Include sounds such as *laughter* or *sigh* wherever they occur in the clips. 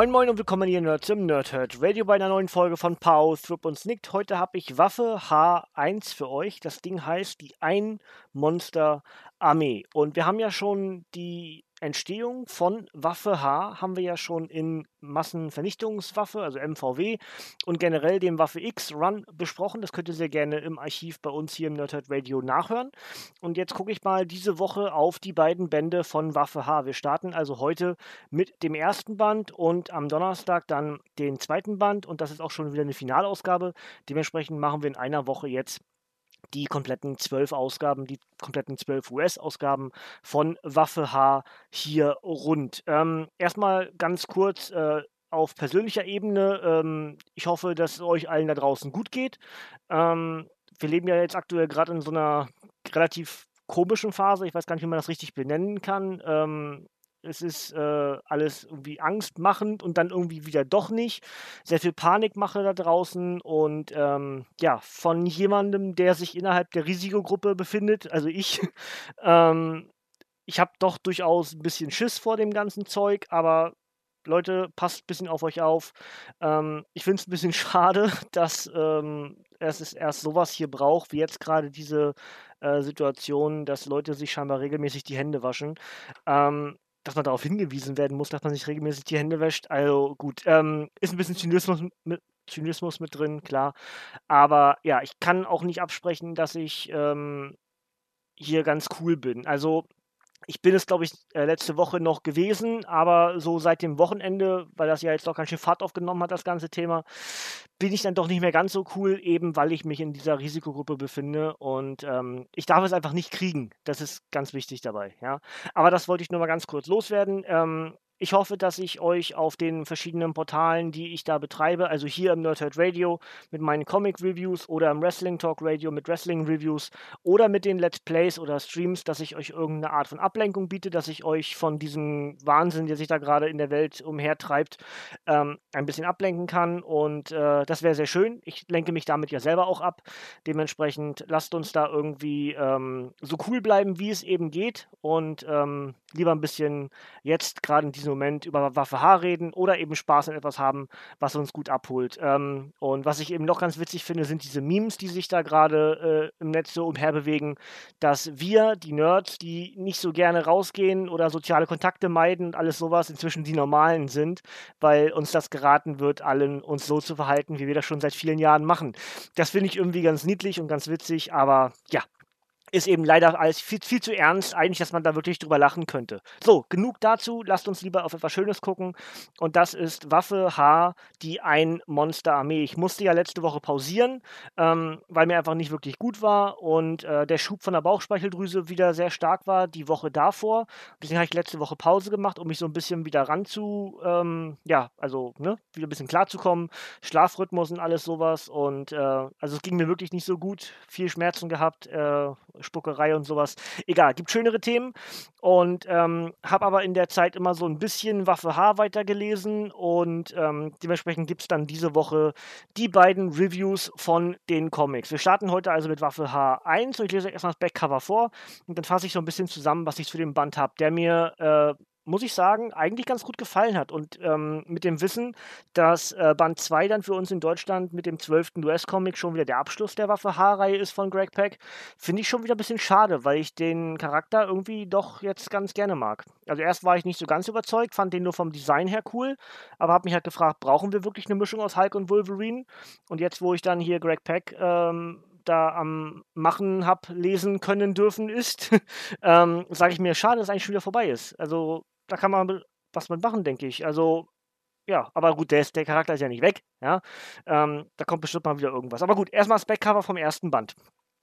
Moin Moin und willkommen hier Nerds im Nerdhurt Radio bei einer neuen Folge von Pau, Thrip und Snicked. Heute habe ich Waffe H1 für euch. Das Ding heißt die Ein-Monster-Armee. Und wir haben ja schon die Entstehung von Waffe H haben wir ja schon in Massenvernichtungswaffe, also MVW, und generell dem Waffe X Run besprochen. Das könnt ihr sehr gerne im Archiv bei uns hier im Nerdhurt Radio nachhören. Und jetzt gucke ich mal diese Woche auf die beiden Bände von Waffe H. Wir starten also heute mit dem ersten Band und am Donnerstag dann den zweiten Band. Und das ist auch schon wieder eine Finalausgabe. Dementsprechend machen wir in einer Woche jetzt die kompletten zwölf Ausgaben, die kompletten zwölf US-Ausgaben von Waffe H hier rund. Ähm, erstmal ganz kurz äh, auf persönlicher Ebene. Ähm, ich hoffe, dass es euch allen da draußen gut geht. Ähm, wir leben ja jetzt aktuell gerade in so einer relativ komischen Phase. Ich weiß gar nicht, wie man das richtig benennen kann. Ähm, es ist äh, alles irgendwie angstmachend und dann irgendwie wieder doch nicht. Sehr viel Panikmache da draußen und ähm, ja, von jemandem, der sich innerhalb der Risikogruppe befindet, also ich, *laughs* ähm, ich habe doch durchaus ein bisschen Schiss vor dem ganzen Zeug, aber Leute, passt ein bisschen auf euch auf. Ähm, ich finde es ein bisschen *laughs* schade, dass ähm, es erst sowas hier braucht, wie jetzt gerade diese äh, Situation, dass Leute sich scheinbar regelmäßig die Hände waschen. Ähm, dass man darauf hingewiesen werden muss, dass man sich regelmäßig die Hände wäscht. Also gut, ähm, ist ein bisschen Zynismus mit, Zynismus mit drin, klar. Aber ja, ich kann auch nicht absprechen, dass ich ähm, hier ganz cool bin. Also ich bin es, glaube ich, äh, letzte Woche noch gewesen, aber so seit dem Wochenende, weil das ja jetzt doch ganz schön Fahrt aufgenommen hat, das ganze Thema, bin ich dann doch nicht mehr ganz so cool, eben weil ich mich in dieser Risikogruppe befinde und ähm, ich darf es einfach nicht kriegen. Das ist ganz wichtig dabei, ja. Aber das wollte ich nur mal ganz kurz loswerden. Ähm, ich hoffe, dass ich euch auf den verschiedenen Portalen, die ich da betreibe, also hier im Nerdhurt Radio mit meinen Comic-Reviews oder im Wrestling Talk Radio mit Wrestling-Reviews oder mit den Let's Plays oder Streams, dass ich euch irgendeine Art von Ablenkung biete, dass ich euch von diesem Wahnsinn, der sich da gerade in der Welt umhertreibt, ähm, ein bisschen ablenken kann. Und äh, das wäre sehr schön. Ich lenke mich damit ja selber auch ab. Dementsprechend lasst uns da irgendwie ähm, so cool bleiben, wie es eben geht. Und ähm, lieber ein bisschen jetzt gerade in diesem Moment über Waffe H reden oder eben Spaß an etwas haben, was uns gut abholt. Ähm, und was ich eben noch ganz witzig finde, sind diese Memes, die sich da gerade äh, im Netz so umherbewegen, dass wir, die Nerds, die nicht so gerne rausgehen oder soziale Kontakte meiden und alles sowas, inzwischen die Normalen sind, weil uns das geraten wird, allen uns so zu verhalten, wie wir das schon seit vielen Jahren machen. Das finde ich irgendwie ganz niedlich und ganz witzig, aber ja, ist eben leider alles viel, viel zu ernst, eigentlich, dass man da wirklich drüber lachen könnte. So, genug dazu. Lasst uns lieber auf etwas Schönes gucken. Und das ist Waffe H, die Ein-Monster-Armee. Ich musste ja letzte Woche pausieren, ähm, weil mir einfach nicht wirklich gut war und äh, der Schub von der Bauchspeicheldrüse wieder sehr stark war, die Woche davor. Deswegen habe ich letzte Woche Pause gemacht, um mich so ein bisschen wieder ranzu, ähm, ja, also, ne, wieder ein bisschen klarzukommen. Schlafrhythmus und alles sowas. Und äh, also es ging mir wirklich nicht so gut. Viel Schmerzen gehabt. Äh, Spuckerei und sowas. Egal, gibt schönere Themen. Und ähm, habe aber in der Zeit immer so ein bisschen Waffe H weitergelesen und ähm, dementsprechend gibt es dann diese Woche die beiden Reviews von den Comics. Wir starten heute also mit Waffe H1 und ich lese euch erstmal das Backcover vor und dann fasse ich so ein bisschen zusammen, was ich zu dem Band habe, der mir äh, muss ich sagen, eigentlich ganz gut gefallen hat. Und ähm, mit dem Wissen, dass äh, Band 2 dann für uns in Deutschland mit dem 12. US-Comic schon wieder der Abschluss der Waffe H-Reihe ist von Greg Peck, finde ich schon wieder ein bisschen schade, weil ich den Charakter irgendwie doch jetzt ganz gerne mag. Also erst war ich nicht so ganz überzeugt, fand den nur vom Design her cool, aber habe mich halt gefragt, brauchen wir wirklich eine Mischung aus Hulk und Wolverine? Und jetzt, wo ich dann hier Greg Peck ähm, da am Machen habe lesen können dürfen ist, *laughs* ähm, sage ich mir, schade, dass eigentlich schon wieder vorbei ist. Also da kann man was mit machen, denke ich. Also ja, aber gut, der, ist, der Charakter ist ja nicht weg. Ja, ähm, da kommt bestimmt mal wieder irgendwas. Aber gut, erstmal das Backcover vom ersten Band.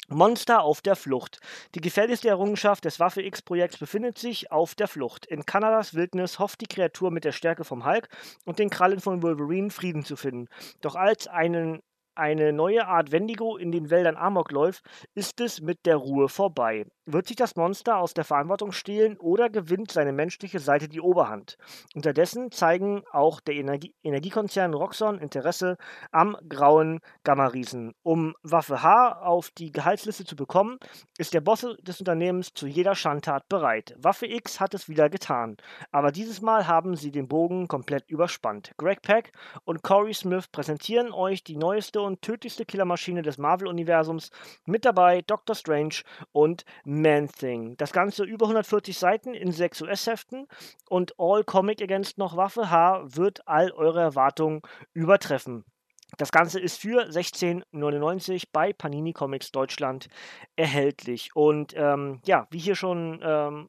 Monster auf der Flucht. Die gefährlichste Errungenschaft des Waffe X-Projekts befindet sich auf der Flucht. In Kanadas Wildnis hofft die Kreatur mit der Stärke vom Hulk und den Krallen von Wolverine Frieden zu finden. Doch als einen eine neue Art Wendigo in den Wäldern Amok läuft, ist es mit der Ruhe vorbei. Wird sich das Monster aus der Verantwortung stehlen oder gewinnt seine menschliche Seite die Oberhand? Unterdessen zeigen auch der Energie Energiekonzern Roxxon Interesse am grauen Gamma-Riesen. Um Waffe H auf die Gehaltsliste zu bekommen, ist der Boss des Unternehmens zu jeder Schandtat bereit. Waffe X hat es wieder getan, aber dieses Mal haben sie den Bogen komplett überspannt. Greg Peck und Corey Smith präsentieren euch die neueste und tödlichste Killermaschine des Marvel-Universums. Mit dabei Doctor Strange und Man-Thing. Das Ganze über 140 Seiten in 6 US-Heften und All Comic Against noch Waffe H wird all eure Erwartungen übertreffen. Das Ganze ist für 16,99 bei Panini Comics Deutschland erhältlich. Und ähm, ja, wie hier schon ähm,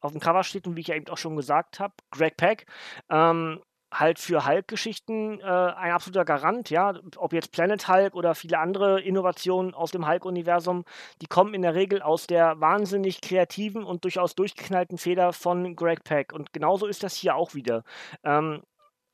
auf dem Cover steht und wie ich ja eben auch schon gesagt habe, Greg Peck ähm, halt für Hulk-Geschichten äh, ein absoluter Garant, ja. Ob jetzt Planet Hulk oder viele andere Innovationen aus dem Hulk-Universum, die kommen in der Regel aus der wahnsinnig kreativen und durchaus durchgeknallten Feder von Greg Peck. Und genauso ist das hier auch wieder. Ähm,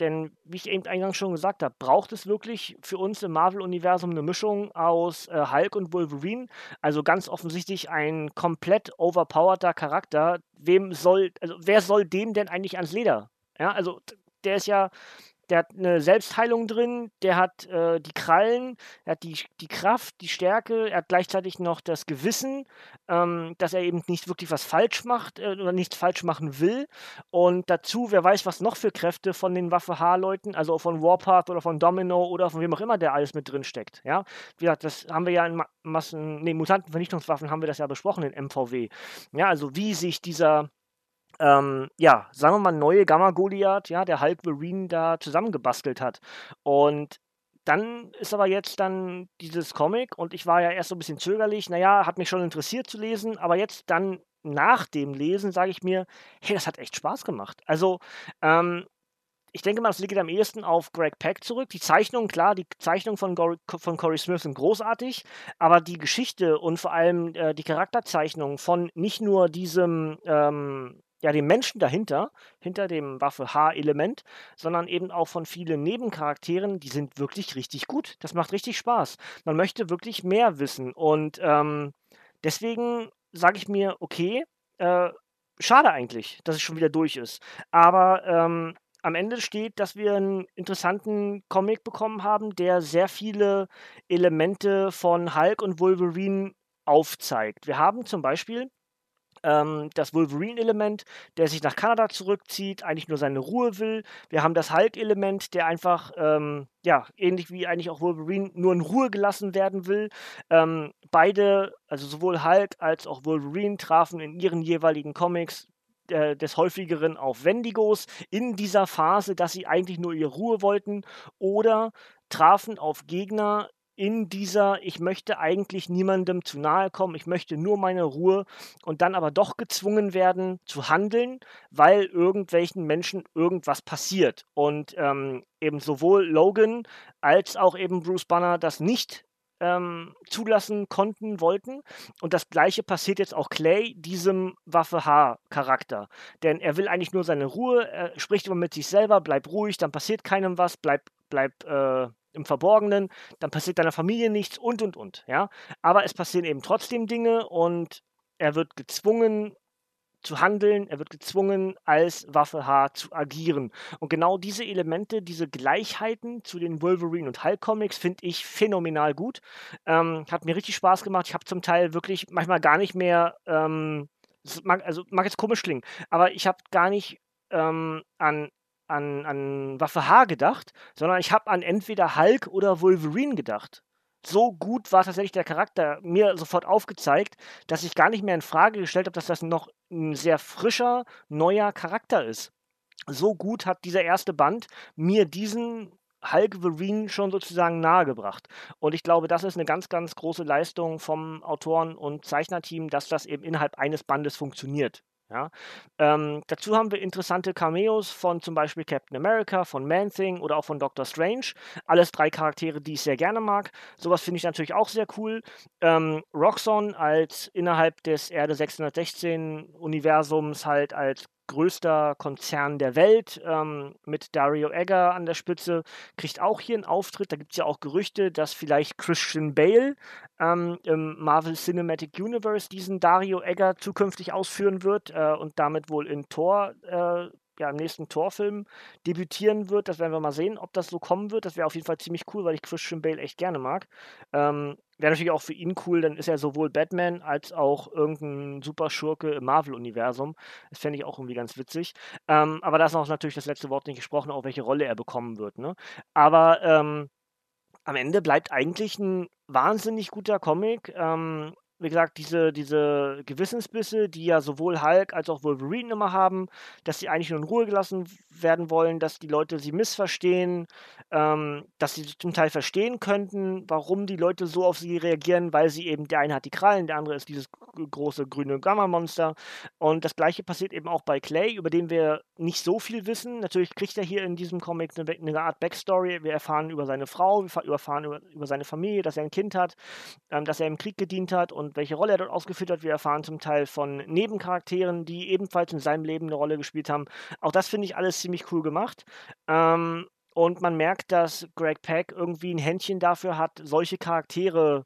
denn, wie ich eben eingangs schon gesagt habe, braucht es wirklich für uns im Marvel-Universum eine Mischung aus äh, Hulk und Wolverine. Also ganz offensichtlich ein komplett overpowerter Charakter. Wem soll, also wer soll dem denn eigentlich ans Leder? Ja, also der ist ja, der hat eine Selbstheilung drin, der hat äh, die Krallen, er hat die, die Kraft, die Stärke, er hat gleichzeitig noch das Gewissen, ähm, dass er eben nicht wirklich was falsch macht äh, oder nichts falsch machen will. Und dazu, wer weiß, was noch für Kräfte von den Waffe H-Leuten, also von Warpath oder von Domino oder von wem auch immer, der alles mit drin steckt. Ja, wie gesagt, das haben wir ja in Massen, nee, Mutantenvernichtungswaffen haben wir das ja besprochen in MVW. Ja, also wie sich dieser ähm, ja, sagen wir mal, neue Gamma Goliath, ja, der Hulk Marine da zusammengebastelt hat. Und dann ist aber jetzt dann dieses Comic und ich war ja erst so ein bisschen zögerlich, naja, hat mich schon interessiert zu lesen, aber jetzt dann nach dem Lesen sage ich mir, hey, das hat echt Spaß gemacht. Also, ähm, ich denke mal, das liegt am ehesten auf Greg Peck zurück. Die Zeichnungen, klar, die Zeichnungen von, von Corey Smith sind großartig, aber die Geschichte und vor allem äh, die Charakterzeichnung von nicht nur diesem ähm, ja, dem Menschen dahinter, hinter dem Waffe H-Element, sondern eben auch von vielen Nebencharakteren, die sind wirklich richtig gut. Das macht richtig Spaß. Man möchte wirklich mehr wissen und ähm, deswegen sage ich mir, okay, äh, schade eigentlich, dass es schon wieder durch ist. Aber ähm, am Ende steht, dass wir einen interessanten Comic bekommen haben, der sehr viele Elemente von Hulk und Wolverine aufzeigt. Wir haben zum Beispiel ähm, das Wolverine-Element, der sich nach Kanada zurückzieht, eigentlich nur seine Ruhe will. Wir haben das Hulk-Element, der einfach, ähm, ja, ähnlich wie eigentlich auch Wolverine, nur in Ruhe gelassen werden will. Ähm, beide, also sowohl Hulk als auch Wolverine, trafen in ihren jeweiligen Comics äh, des häufigeren auf Wendigos in dieser Phase, dass sie eigentlich nur ihre Ruhe wollten oder trafen auf Gegner, in dieser, ich möchte eigentlich niemandem zu nahe kommen, ich möchte nur meine Ruhe und dann aber doch gezwungen werden zu handeln, weil irgendwelchen Menschen irgendwas passiert. Und ähm, eben sowohl Logan als auch eben Bruce Banner das nicht ähm, zulassen konnten, wollten. Und das gleiche passiert jetzt auch Clay, diesem Waffe H-Charakter. Denn er will eigentlich nur seine Ruhe, er spricht immer mit sich selber, bleib ruhig, dann passiert keinem was, bleib, bleib äh, im Verborgenen, dann passiert deiner Familie nichts und und und, ja. Aber es passieren eben trotzdem Dinge und er wird gezwungen zu handeln, er wird gezwungen, als Waffe H zu agieren. Und genau diese Elemente, diese Gleichheiten zu den Wolverine und Hulk Comics finde ich phänomenal gut. Ähm, hat mir richtig Spaß gemacht. Ich habe zum Teil wirklich manchmal gar nicht mehr, ähm, mag, also mag jetzt komisch klingen, aber ich habe gar nicht ähm, an an, an Waffe H gedacht, sondern ich habe an entweder Hulk oder Wolverine gedacht. So gut war tatsächlich der Charakter mir sofort aufgezeigt, dass ich gar nicht mehr in Frage gestellt habe, dass das noch ein sehr frischer, neuer Charakter ist. So gut hat dieser erste Band mir diesen Hulk Wolverine schon sozusagen nahegebracht. Und ich glaube, das ist eine ganz, ganz große Leistung vom Autoren- und Zeichnerteam, dass das eben innerhalb eines Bandes funktioniert. Ja? Ähm, dazu haben wir interessante Cameos von zum Beispiel Captain America, von Man-Thing oder auch von Doctor Strange. Alles drei Charaktere, die ich sehr gerne mag. Sowas finde ich natürlich auch sehr cool. Ähm, Roxxon als innerhalb des Erde 616 Universums halt als größter Konzern der Welt ähm, mit Dario Egger an der Spitze, kriegt auch hier einen Auftritt. Da gibt es ja auch Gerüchte, dass vielleicht Christian Bale ähm, im Marvel Cinematic Universe diesen Dario Egger zukünftig ausführen wird äh, und damit wohl in Thor äh, ja, im nächsten Torfilm debütieren wird. Das werden wir mal sehen, ob das so kommen wird. Das wäre auf jeden Fall ziemlich cool, weil ich Christian Bale echt gerne mag. Ähm, wäre natürlich auch für ihn cool, dann ist er sowohl Batman als auch irgendein Superschurke im Marvel-Universum. Das fände ich auch irgendwie ganz witzig. Ähm, aber da ist noch natürlich das letzte Wort nicht gesprochen, auch welche Rolle er bekommen wird. Ne? Aber ähm, am Ende bleibt eigentlich ein wahnsinnig guter Comic. Ähm, wie gesagt, diese, diese Gewissensbisse, die ja sowohl Hulk als auch Wolverine immer haben, dass sie eigentlich nur in Ruhe gelassen werden wollen, dass die Leute sie missverstehen, ähm, dass sie zum Teil verstehen könnten, warum die Leute so auf sie reagieren, weil sie eben, der eine hat die Krallen, der andere ist dieses große grüne Gamma-Monster. Und das gleiche passiert eben auch bei Clay, über den wir nicht so viel wissen. Natürlich kriegt er hier in diesem Comic eine, eine Art Backstory. Wir erfahren über seine Frau, wir erfahren über, über seine Familie, dass er ein Kind hat, ähm, dass er im Krieg gedient hat und welche Rolle er dort ausgeführt hat. Wir erfahren zum Teil von Nebencharakteren, die ebenfalls in seinem Leben eine Rolle gespielt haben. Auch das finde ich alles ziemlich cool gemacht. Ähm, und man merkt, dass Greg Peck irgendwie ein Händchen dafür hat, solche Charaktere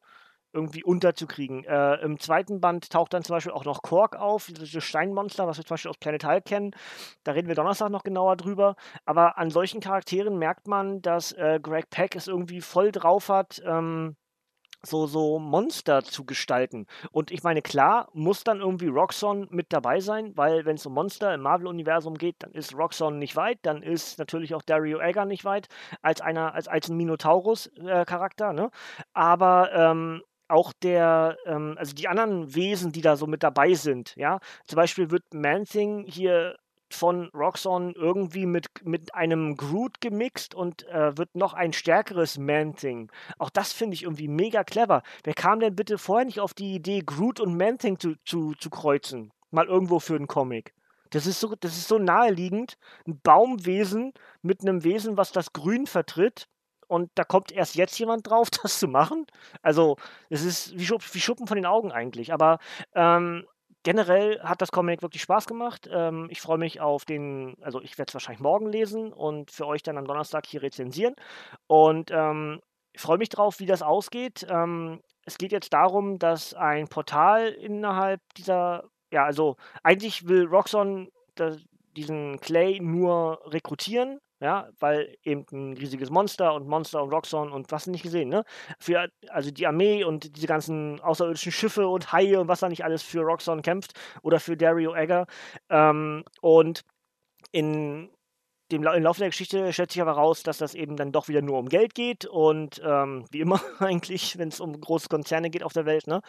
irgendwie unterzukriegen. Äh, Im zweiten Band taucht dann zum Beispiel auch noch Kork auf, dieses Steinmonster, was wir zum Beispiel aus Planet Hulk kennen. Da reden wir Donnerstag noch genauer drüber. Aber an solchen Charakteren merkt man, dass äh, Greg Peck es irgendwie voll drauf hat, ähm, so, so Monster zu gestalten. Und ich meine, klar, muss dann irgendwie Roxxon mit dabei sein, weil wenn es um Monster im Marvel-Universum geht, dann ist Roxxon nicht weit, dann ist natürlich auch Dario Egger nicht weit, als einer, als, als ein Minotaurus-Charakter, äh, ne? Aber ähm, auch der, ähm, also die anderen Wesen, die da so mit dabei sind, ja, zum Beispiel wird Man-Thing hier von Roxxon irgendwie mit, mit einem Groot gemixt und äh, wird noch ein stärkeres Man-Thing. Auch das finde ich irgendwie mega clever. Wer kam denn bitte vorher nicht auf die Idee, Groot und Man-Thing zu, zu, zu kreuzen? Mal irgendwo für einen Comic. Das ist, so, das ist so naheliegend. Ein Baumwesen mit einem Wesen, was das Grün vertritt. Und da kommt erst jetzt jemand drauf, *laughs* das zu machen. Also, es ist wie, Schupp, wie Schuppen von den Augen eigentlich. Aber ähm, generell hat das Comic wirklich Spaß gemacht. Ähm, ich freue mich auf den, also ich werde es wahrscheinlich morgen lesen und für euch dann am Donnerstag hier rezensieren. Und ähm, ich freue mich drauf, wie das ausgeht. Ähm, es geht jetzt darum, dass ein Portal innerhalb dieser, ja, also eigentlich will Roxxon diesen Clay nur rekrutieren ja, weil eben ein riesiges Monster und Monster und Roxxon und was nicht gesehen, ne? Für, also die Armee und diese ganzen außerirdischen Schiffe und Haie und was da nicht alles für Roxxon kämpft oder für Dario Egger. Ähm, und in dem, im Laufe der Geschichte stellt sich aber raus, dass das eben dann doch wieder nur um Geld geht und ähm, *laughs* wie immer eigentlich, wenn es um große Konzerne geht auf der Welt. Ne?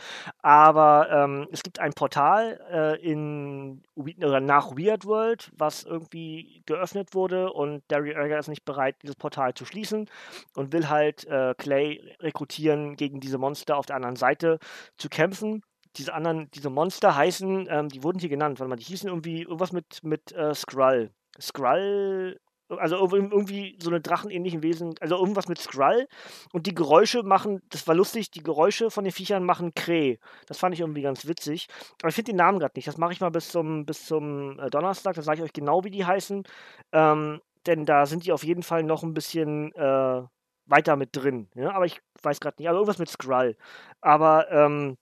Aber ähm, es gibt ein Portal äh, in oder nach Weird World, was irgendwie geöffnet wurde und Dario Egger ist nicht bereit, dieses Portal zu schließen und will halt äh, Clay rekrutieren, gegen diese Monster auf der anderen Seite zu kämpfen diese anderen, diese Monster heißen, ähm, die wurden hier genannt, warte mal, die hießen irgendwie irgendwas mit, mit äh, Skrull. Skrull, also irgendwie so eine drachenähnlichen Wesen, also irgendwas mit Skrull. Und die Geräusche machen, das war lustig, die Geräusche von den Viechern machen Kräh. Das fand ich irgendwie ganz witzig. Aber ich finde den Namen gerade nicht. Das mache ich mal bis zum, bis zum äh, Donnerstag. Da sage ich euch genau, wie die heißen. Ähm, denn da sind die auf jeden Fall noch ein bisschen äh, weiter mit drin. Ja? Aber ich weiß gerade nicht. Aber irgendwas mit Skrull. Aber ähm,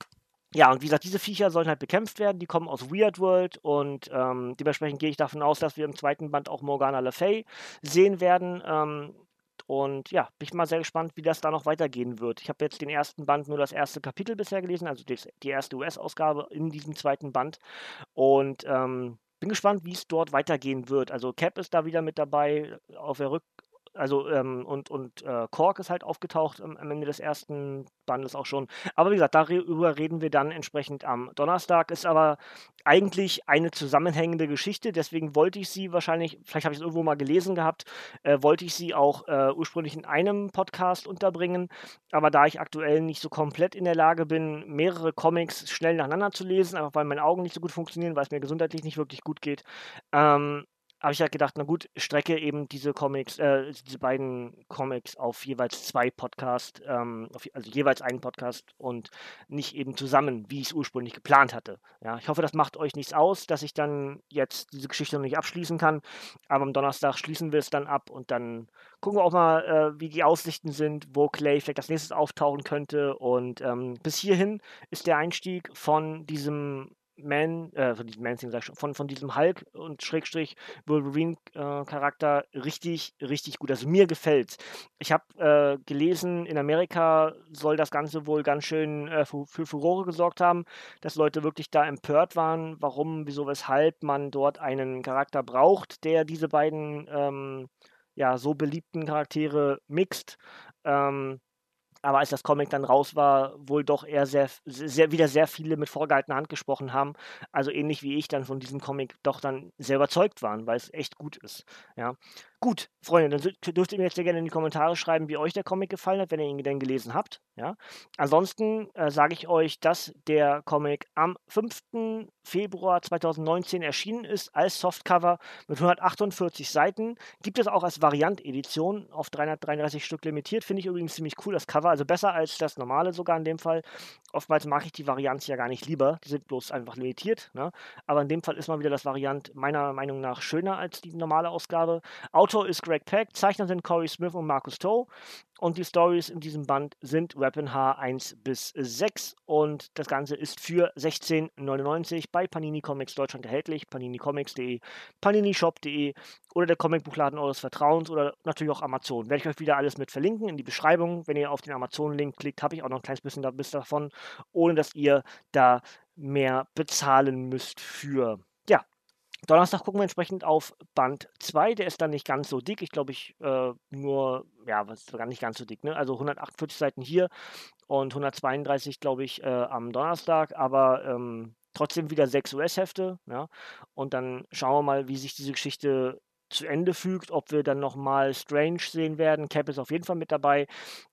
ja, und wie gesagt, diese Viecher sollen halt bekämpft werden. Die kommen aus Weird World und ähm, dementsprechend gehe ich davon aus, dass wir im zweiten Band auch Morgana Le Fay sehen werden. Ähm, und ja, bin ich mal sehr gespannt, wie das da noch weitergehen wird. Ich habe jetzt den ersten Band nur das erste Kapitel bisher gelesen, also die, die erste US-Ausgabe in diesem zweiten Band. Und ähm, bin gespannt, wie es dort weitergehen wird. Also Cap ist da wieder mit dabei auf der Rück also ähm, und, und äh, Kork ist halt aufgetaucht am, am Ende des ersten Bandes auch schon. Aber wie gesagt, darüber reden wir dann entsprechend am Donnerstag. Ist aber eigentlich eine zusammenhängende Geschichte, deswegen wollte ich sie wahrscheinlich, vielleicht habe ich es irgendwo mal gelesen gehabt, äh, wollte ich sie auch äh, ursprünglich in einem Podcast unterbringen. Aber da ich aktuell nicht so komplett in der Lage bin, mehrere Comics schnell nacheinander zu lesen, einfach weil meine Augen nicht so gut funktionieren, weil es mir gesundheitlich nicht wirklich gut geht, ähm, habe ich halt gedacht, na gut, strecke eben diese Comics, äh, diese beiden Comics auf jeweils zwei Podcasts, ähm, auf, also jeweils einen Podcast und nicht eben zusammen, wie ich es ursprünglich geplant hatte. Ja, ich hoffe, das macht euch nichts aus, dass ich dann jetzt diese Geschichte noch nicht abschließen kann, aber am Donnerstag schließen wir es dann ab und dann gucken wir auch mal, äh, wie die Aussichten sind, wo Clay vielleicht als nächstes auftauchen könnte und ähm, bis hierhin ist der Einstieg von diesem man, äh, von diesem Man sag ich schon, von, von diesem Hulk und Schrägstrich Wolverine-Charakter äh, richtig, richtig gut. Also mir gefällt's. Ich habe äh, gelesen, in Amerika soll das Ganze wohl ganz schön äh, für, für, Furore gesorgt haben, dass Leute wirklich da empört waren, warum, wieso, weshalb man dort einen Charakter braucht, der diese beiden ähm, ja, so beliebten Charaktere mixt. Ähm, aber als das Comic dann raus war, wohl doch eher sehr, sehr, wieder sehr viele mit vorgehaltener Hand gesprochen haben. Also ähnlich wie ich dann von diesem Comic doch dann sehr überzeugt waren, weil es echt gut ist. Ja. Gut, Freunde, dann dürft ihr mir jetzt sehr gerne in die Kommentare schreiben, wie euch der Comic gefallen hat, wenn ihr ihn denn gelesen habt. Ja? Ansonsten äh, sage ich euch, dass der Comic am 5. Februar 2019 erschienen ist als Softcover mit 148 Seiten. Gibt es auch als Variant-Edition auf 333 Stück limitiert. Finde ich übrigens ziemlich cool, das Cover. Also besser als das normale sogar in dem Fall. Oftmals mag ich die Varianten ja gar nicht lieber. Die sind bloß einfach limitiert. Ne? Aber in dem Fall ist mal wieder das Variant meiner Meinung nach schöner als die normale Ausgabe. Autor ist Greg Peck, Zeichner sind Corey Smith und Marcus Toe. Und die Stories in diesem Band sind Weapon H 1 bis 6 und das Ganze ist für 16,99 bei Panini Comics Deutschland erhältlich, paninicomics.de, paninishop.de oder der Comicbuchladen eures Vertrauens oder natürlich auch Amazon. Werde ich euch wieder alles mit verlinken in die Beschreibung. Wenn ihr auf den Amazon-Link klickt, habe ich auch noch ein kleines bisschen davon, ohne dass ihr da mehr bezahlen müsst für. Ja, Donnerstag gucken wir entsprechend auf Band 2. Der ist dann nicht ganz so dick. Ich glaube, ich äh, nur, ja, was gar nicht ganz so dick, ne? Also 148 Seiten hier und 132, glaube ich, äh, am Donnerstag. Aber ähm, trotzdem wieder 6 US-Hefte. Ja? Und dann schauen wir mal, wie sich diese Geschichte zu Ende fügt, ob wir dann nochmal Strange sehen werden. Cap ist auf jeden Fall mit dabei.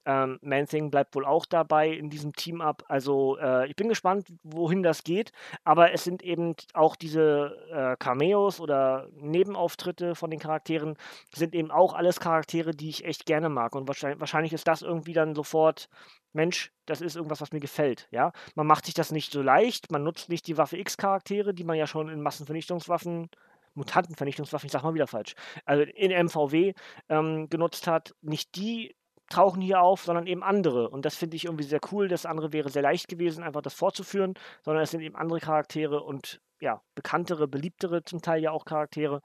Ähm, Man-Thing bleibt wohl auch dabei in diesem Team-Up. Also äh, ich bin gespannt, wohin das geht. Aber es sind eben auch diese äh, Cameos oder Nebenauftritte von den Charakteren, sind eben auch alles Charaktere, die ich echt gerne mag. Und wahrscheinlich, wahrscheinlich ist das irgendwie dann sofort Mensch, das ist irgendwas, was mir gefällt. Ja, man macht sich das nicht so leicht. Man nutzt nicht die Waffe X-Charaktere, die man ja schon in Massenvernichtungswaffen Mutantenvernichtungswaffen, ich sag mal wieder falsch, also in MVW ähm, genutzt hat, nicht die tauchen hier auf, sondern eben andere. Und das finde ich irgendwie sehr cool. Das andere wäre sehr leicht gewesen, einfach das fortzuführen, sondern es sind eben andere Charaktere und ja, bekanntere, beliebtere zum Teil ja auch Charaktere.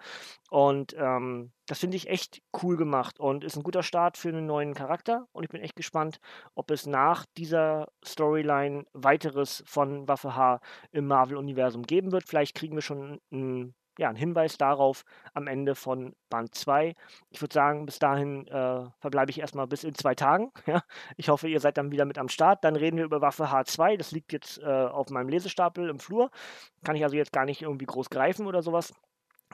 Und ähm, das finde ich echt cool gemacht und ist ein guter Start für einen neuen Charakter. Und ich bin echt gespannt, ob es nach dieser Storyline weiteres von Waffe H im Marvel-Universum geben wird. Vielleicht kriegen wir schon ein ja, ein Hinweis darauf am Ende von Band 2. Ich würde sagen, bis dahin äh, verbleibe ich erstmal bis in zwei Tagen. *laughs* Ja? Ich hoffe, ihr seid dann wieder mit am Start. Dann reden wir über Waffe H2. Das liegt jetzt äh, auf meinem Lesestapel im Flur. Kann ich also jetzt gar nicht irgendwie groß greifen oder sowas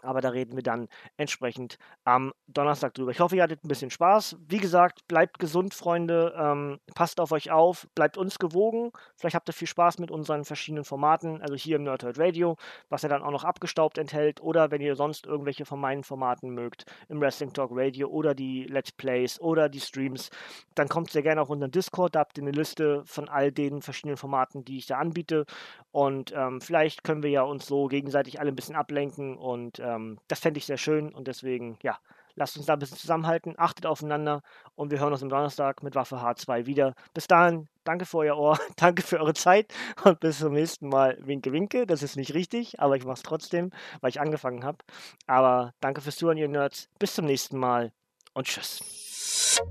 aber da reden wir dann entsprechend am Donnerstag drüber. Ich hoffe, ihr hattet ein bisschen Spaß. Wie gesagt, bleibt gesund, Freunde. Ähm, passt auf euch auf, bleibt uns gewogen. Vielleicht habt ihr viel Spaß mit unseren verschiedenen Formaten, also hier im Nerdhurt Radio, was er dann auch noch abgestaubt enthält. Oder wenn ihr sonst irgendwelche von meinen Formaten mögt, im Wrestling Talk Radio oder die Let's Plays oder die Streams, dann kommt sehr gerne auf unseren Discord. Da habt ihr eine Liste von all den verschiedenen Formaten, die ich da anbiete. Und ähm, vielleicht können wir ja uns so gegenseitig alle ein bisschen ablenken und ähm, das fände ich sehr schön und deswegen, ja, lasst uns da ein bisschen zusammenhalten, achtet aufeinander und wir hören uns am Donnerstag mit Waffe H2 wieder. Bis dahin, danke für euer Ohr, *laughs* danke für eure Zeit und bis zum nächsten Mal. Winke, winke, das ist nicht richtig, aber ich mache es trotzdem, weil ich angefangen habe. Aber danke fürs Zuhören, ihr Nerds. Bis zum nächsten Mal und tschüss.